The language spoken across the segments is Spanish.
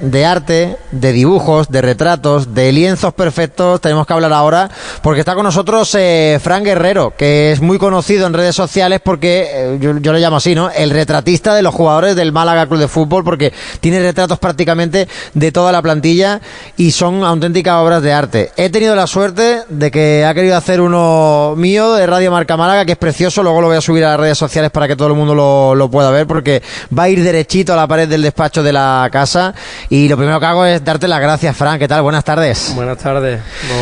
de arte, de dibujos, de retratos, de lienzos perfectos, tenemos que hablar ahora, porque está con nosotros eh, Fran Guerrero, que es muy conocido en redes sociales porque, eh, yo, yo, lo llamo así, ¿no? El retratista de los jugadores del Málaga Club de Fútbol, porque tiene retratos prácticamente de toda la plantilla y son auténticas obras de arte. He tenido la suerte de que ha querido hacer uno mío de Radio Marca Málaga, que es precioso, luego lo voy a subir a las redes sociales para que todo el mundo lo, lo pueda ver, porque va a ir derechito a la pared del despacho de la casa y lo primero que hago es darte las gracias, Fran. ¿Qué tal? Buenas tardes. Buenas tardes.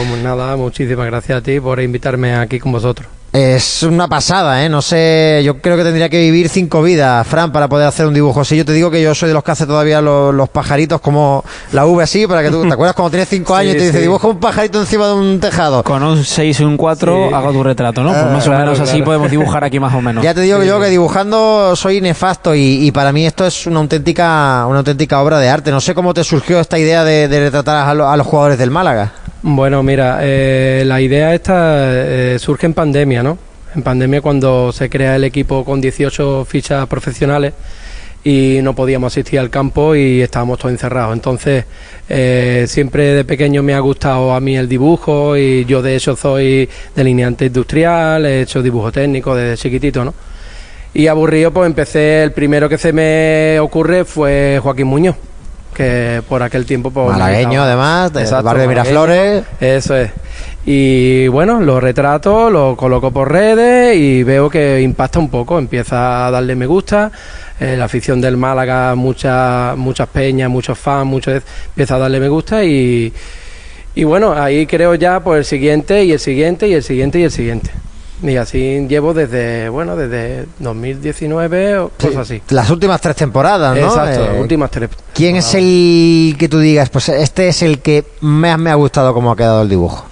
Pues nada, muchísimas gracias a ti por invitarme aquí con vosotros. Es una pasada, ¿eh? No sé, yo creo que tendría que vivir cinco vidas, Fran, para poder hacer un dibujo. Si yo te digo que yo soy de los que hace todavía los, los pajaritos como la V así, para que tú, ¿te acuerdas cuando tienes cinco años y te dice dibuja un pajarito encima de un tejado? Con un 6 y un 4 sí. hago tu retrato, ¿no? Pues más claro, o menos claro. así podemos dibujar aquí más o menos. Ya te digo sí. yo que dibujando soy nefasto y, y, para mí esto es una auténtica, una auténtica obra de arte. No sé cómo te surgió esta idea de, de retratar a, lo, a los jugadores del Málaga. Bueno, mira, eh, la idea esta eh, surge en pandemia, ¿no? en pandemia cuando se crea el equipo con 18 fichas profesionales y no podíamos asistir al campo y estábamos todos encerrados. Entonces, eh, siempre de pequeño me ha gustado a mí el dibujo y yo de hecho soy delineante industrial, he hecho dibujo técnico desde chiquitito, ¿no? Y aburrido, pues empecé, el primero que se me ocurre fue Joaquín Muñoz que por aquel tiempo pues, malagueño además del Exacto, barrio de Miraflores. Eso es. Y bueno lo retrato lo coloco por redes y veo que impacta un poco. Empieza a darle me gusta. Eh, la afición del Málaga muchas muchas peñas muchos fans muchos empieza a darle me gusta y y bueno ahí creo ya pues el siguiente y el siguiente y el siguiente y el siguiente y así llevo desde, bueno, desde 2019 o cosas así. Las últimas tres temporadas, ¿no? Exacto, eh, últimas tres. ¿Quién es el que tú digas, pues este es el que más me ha gustado cómo ha quedado el dibujo?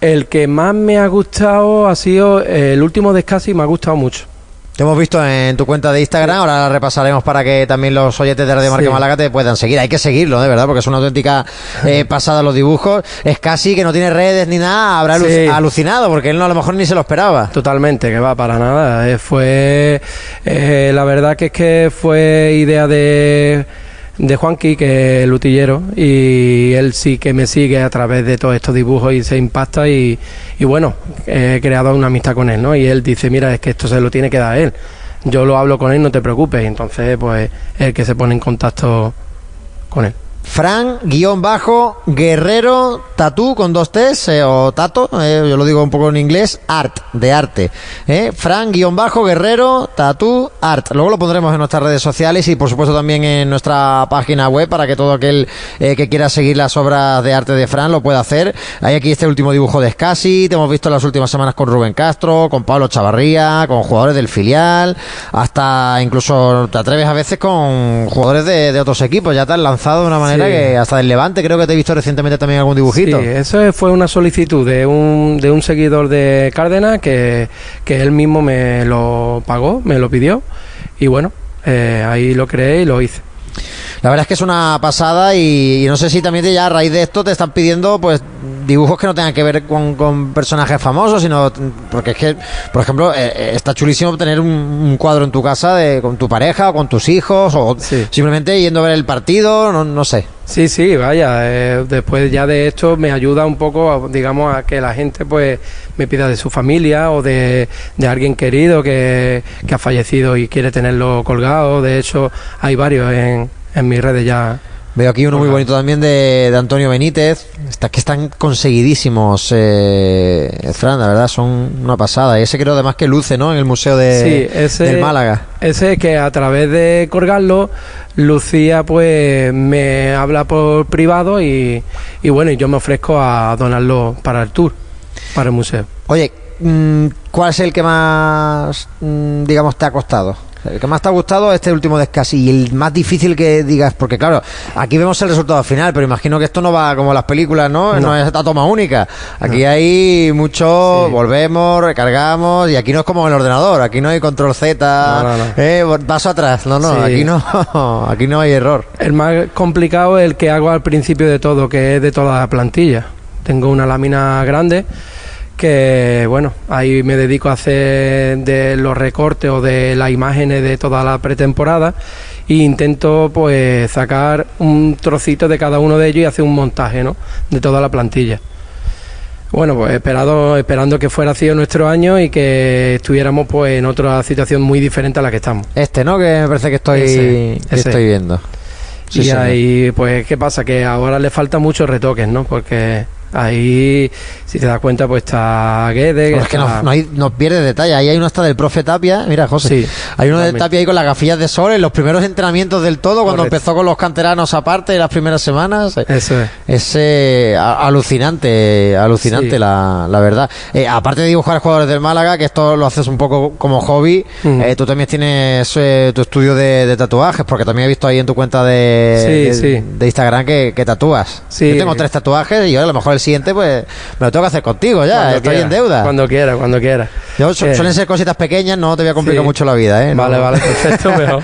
El que más me ha gustado ha sido el último de Scassi, me ha gustado mucho. Te hemos visto en tu cuenta de Instagram, ahora la repasaremos para que también los oyentes de Radio Marca sí. Málaga te puedan seguir. Hay que seguirlo, de verdad, porque es una auténtica eh, pasada los dibujos. Es casi que no tiene redes ni nada, habrá sí. alucinado, porque él no, a lo mejor ni se lo esperaba. Totalmente, que va, para nada. Eh, fue, eh, la verdad que es que fue idea de de Juanqui, que es el utillero, y él sí que me sigue a través de todos estos dibujos y se impacta y, y, bueno, he creado una amistad con él, ¿no? Y él dice, mira, es que esto se lo tiene que dar él. Yo lo hablo con él, no te preocupes. Y entonces, pues, es el que se pone en contacto con él. Fran, guion bajo, guerrero, tatú con dos T's, eh, o tato, eh, yo lo digo un poco en inglés, art, de arte. Eh. Fran, guion bajo, guerrero, tatú, art. Luego lo pondremos en nuestras redes sociales y por supuesto también en nuestra página web para que todo aquel eh, que quiera seguir las obras de arte de Fran lo pueda hacer. Hay aquí este último dibujo de Scassi, te hemos visto las últimas semanas con Rubén Castro, con Pablo Chavarría, con jugadores del filial, hasta incluso te atreves a veces con jugadores de, de otros equipos, ya te han lanzado de una manera Sí. que hasta del Levante creo que te he visto recientemente también algún dibujito. Sí, eso fue una solicitud de un, de un seguidor de Cárdenas que, que él mismo me lo pagó, me lo pidió y bueno, eh, ahí lo creé y lo hice. La verdad es que es una pasada y, y, no sé si también ya a raíz de esto te están pidiendo pues dibujos que no tengan que ver con, con personajes famosos, sino porque es que, por ejemplo, eh, está chulísimo tener un, un, cuadro en tu casa de, con tu pareja o con tus hijos o sí. simplemente yendo a ver el partido, no, no sé. Sí, sí, vaya, eh, después ya de esto me ayuda un poco, digamos, a que la gente pues me pida de su familia o de, de alguien querido que, que ha fallecido y quiere tenerlo colgado. De hecho, hay varios en, en mis redes ya Veo aquí uno muy bonito también de, de Antonio Benítez. Está, que están conseguidísimos, eh, Fran, la verdad, son una pasada. Y ese creo además que luce, ¿no? En el Museo de, sí, ese, del Málaga. Ese que a través de colgarlo, Lucía pues me habla por privado y, y bueno, y yo me ofrezco a donarlo para el tour, para el museo. Oye, mm, ¿cuál es el que más, mm, digamos, te ha costado? El que más te ha gustado este último de Scassi y el más difícil que digas, porque claro, aquí vemos el resultado final, pero imagino que esto no va como las películas, ¿no? No, no es esta toma única. Aquí no. hay mucho, sí. volvemos, recargamos y aquí no es como el ordenador, aquí no hay control Z, no, eh, paso atrás, no, no, sí. aquí no, aquí no hay error. El más complicado es el que hago al principio de todo, que es de toda la plantilla. Tengo una lámina grande que bueno, ahí me dedico a hacer de los recortes o de las imágenes de toda la pretemporada e intento pues sacar un trocito de cada uno de ellos y hacer un montaje ¿no? de toda la plantilla. Bueno, pues esperado, esperando que fuera sido nuestro año y que estuviéramos pues en otra situación muy diferente a la que estamos. Este, ¿no? Que me parece que estoy, Ese, que ese. estoy viendo. Sí, y ahí, pues, ¿qué pasa? Que ahora le faltan muchos retoques, ¿no? Porque ahí, si te das cuenta, pues está Guedes. Pero es que está- no, no, pierde detalle. Ahí hay uno hasta del profe Tapia. Mira, José. Sí, hay uno de. Tapia ahí con las gafillas de sol en los primeros entrenamientos del todo, cuando Correcto. empezó con los canteranos aparte, las primeras semanas. Eso es. Es eh, a- alucinante, alucinante Sí. la, la verdad. Eh, aparte de dibujar jugadores del Málaga, que esto lo haces un poco como hobby, Mm. eh, tú también tienes eh, tu estudio de, de tatuajes, porque también he visto ahí en tu cuenta de, Sí, de, sí. de Instagram que, que tatúas. Sí. Yo tengo tres tatuajes y ahora a lo mejor el siguiente pues me lo tengo que hacer contigo ya, Cuando estoy quiera, en deuda. Cuando quiera, cuando quiera. Yo, su- Eh, suelen ser cositas pequeñas, no te voy a complicar Sí. mucho la vida, ¿eh? Vale, No- vale, perfecto, mejor.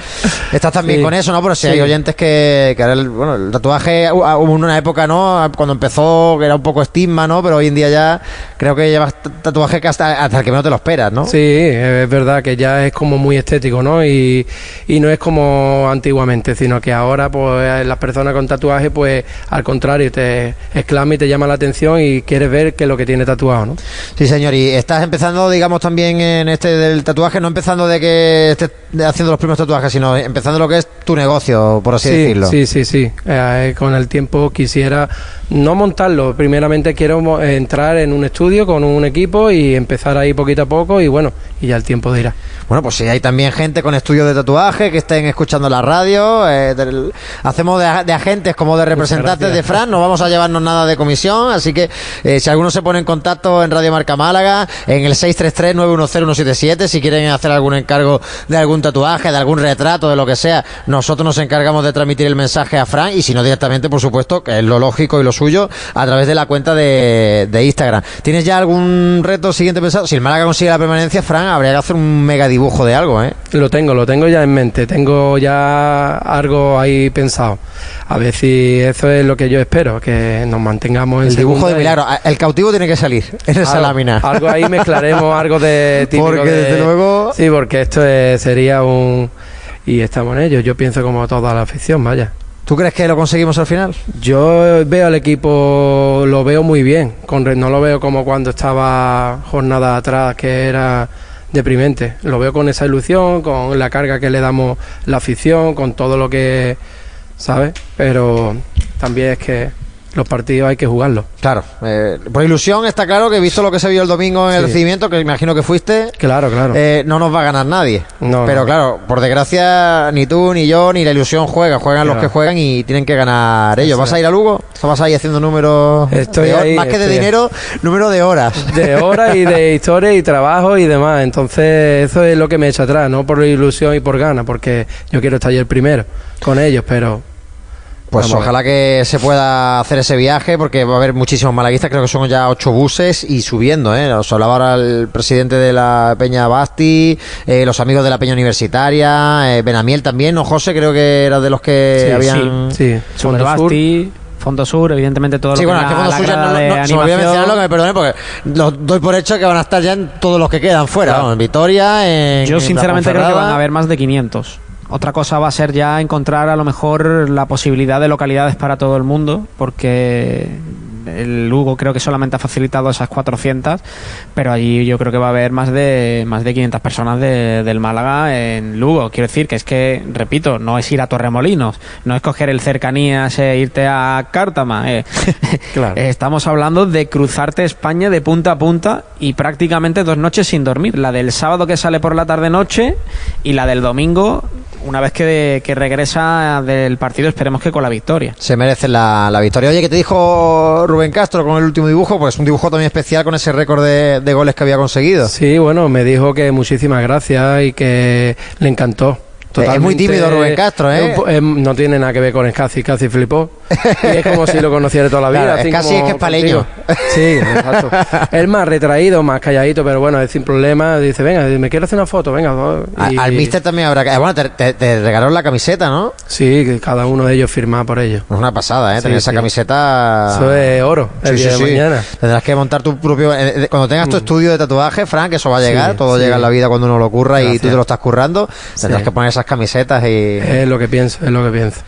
Estás también Sí. con eso, ¿no? Pero si Sí. hay oyentes que, que ahora el, bueno, el tatuaje hu- hubo una época, ¿no? Cuando empezó que era un poco estigma, ¿no? Pero hoy en día ya creo que llevas t- tatuaje que hasta, hasta el que menos te lo esperas, ¿no? Sí, es verdad que ya es como muy estético, ¿no? Y, y no es como antiguamente, sino que ahora, pues, las personas con tatuaje, pues, al contrario, te exclama y te llama la atención y quieres ver qué es lo que tiene tatuado, ¿no? Sí, señor. Y estás empezando, digamos, también en este del tatuaje, no empezando de que estés haciendo los primeros tatuajes, sino empezando lo que es tu negocio, por así sí, decirlo. Sí, sí, sí. Eh, con el tiempo quisiera no montarlo. Primeramente quiero entrar en un estudio con un equipo y empezar ahí poquito a poco y bueno, y ya el tiempo dirá. Bueno, pues si hay también gente con estudios de tatuaje que estén escuchando la radio, eh, del- hacemos de, de agentes como de representantes de Fran, no vamos a llevarnos nada de comisión, así que eh, si alguno se pone en contacto en Radio Marca Málaga, en el 633-910-177, si quieren hacer algún encargo de algún tatuaje, de algún retrato, de lo que sea, nosotros nos encargamos de transmitir el mensaje a Fran y si no directamente, por supuesto, que es lo lógico y lo suyo, a través de la cuenta de, de Instagram. ¿Tienes ya algún reto siguiente pensado? Si el Málaga consigue la permanencia, Fran, habría que hacer un mega dibujo de algo, ¿eh? Lo tengo, lo tengo ya en mente, tengo ya algo ahí pensado. A ver si eso es lo que yo espero, que nos mantengamos en El dibujo de y- milagro. El cautivo tiene que salir en esa Algo- lámina. Algo ahí mezclaremos, algo de típico Porque, de- desde luego- Sí, porque esto es- sería un... Y estamos en ello, yo pienso como toda la afición, vaya. ¿Tú crees que lo conseguimos al final? Yo veo al equipo, lo veo muy bien, con, no lo veo como cuando estaba jornada atrás, que era deprimente. Lo veo con esa ilusión, con la carga que le damos la afición, con todo lo que, ¿sabes? Pero también es que los partidos hay que jugarlos. Claro. eh, por ilusión está claro que visto lo que se vio el domingo en el Sí. recibimiento, que imagino que fuiste, Claro, claro. eh, no nos va a ganar nadie. No, Pero no. claro, por desgracia, ni tú, ni yo, ni la ilusión juega. Juegan los que juegan y tienen que ganar ellos. ¿Vas a ir a Lugo? ¿O vas ahí haciendo números? Estoy de ahí, más que de dinero, número de horas. de horas y de historia y trabajo y demás. Entonces, eso es lo que me echa atrás, no por ilusión y por ganas, porque yo quiero estar yo el primero con ellos, pero Pues ojalá que se pueda hacer ese viaje porque va a haber muchísimos malaguistas, creo que son ya ocho buses y subiendo, ¿eh? Os hablaba ahora el presidente de la Peña Basti, eh, los amigos de la Peña Universitaria, eh, Benamiel también, ¿no? José creo que era de los que Sí, habían... sí, Fondo Sur. Superbasti, Fondo Sur, evidentemente todo Sí, lo bueno, que es que Fondo la, Sur ya no, no- de se me olvidó animación. mencionarlo, que me perdone, porque los doy por hecho que van a estar ya en todos los que quedan fuera, Claro. vamos, en Vitoria, en Yo en sinceramente creo que van a haber más de 500. Otra cosa va a ser ya encontrar a lo mejor la posibilidad de localidades para todo el mundo, porque el Lugo creo que solamente ha facilitado esas 400, pero allí yo creo que va a haber más de más de 500 personas de- del Málaga en Lugo. Quiero decir que es que, repito, no es ir a Torremolinos, no es coger el cercanías e irte a Cártama. eh. Claro. Estamos hablando de cruzarte España de punta a punta y prácticamente dos noches sin dormir. La del sábado que sale por la tarde-noche y la del domingo, una vez que, que regresa del partido, esperemos que con la victoria. Se merece la, la victoria. Oye, ¿qué te dijo Rubén Castro con el último dibujo? Pues un dibujo también especial con ese récord de, de goles que había conseguido. Sí, bueno, me dijo que muchísimas gracias y que le encantó. Es muy tímido Rubén Castro, ¿eh? No tiene nada que ver con el casi, casi flipó. y es como si lo conociera toda la vida. Claro, es así casi es que es paleño. contigo. Sí, exacto. es más retraído, más calladito, pero bueno, es sin problema. Dice, venga, me quiero hacer una foto, venga. Y- Al mister también habrá que... Bueno, te, te- te regalaron la camiseta, ¿no? Sí, que cada uno de ellos firma por ellos. Es una pasada, ¿eh? Sí, Tener esa camiseta... Eso es oro, el Sí, día de mañana. Tendrás que montar tu propio. eh, eh, Cuando tengas tu estudio de tatuaje, Frank, eso va a llegar. Todo llega en la vida cuando uno lo curra y tú te lo estás currando. Tendrás que poner esas camisetas y. Es lo que pienso, es lo que pienso.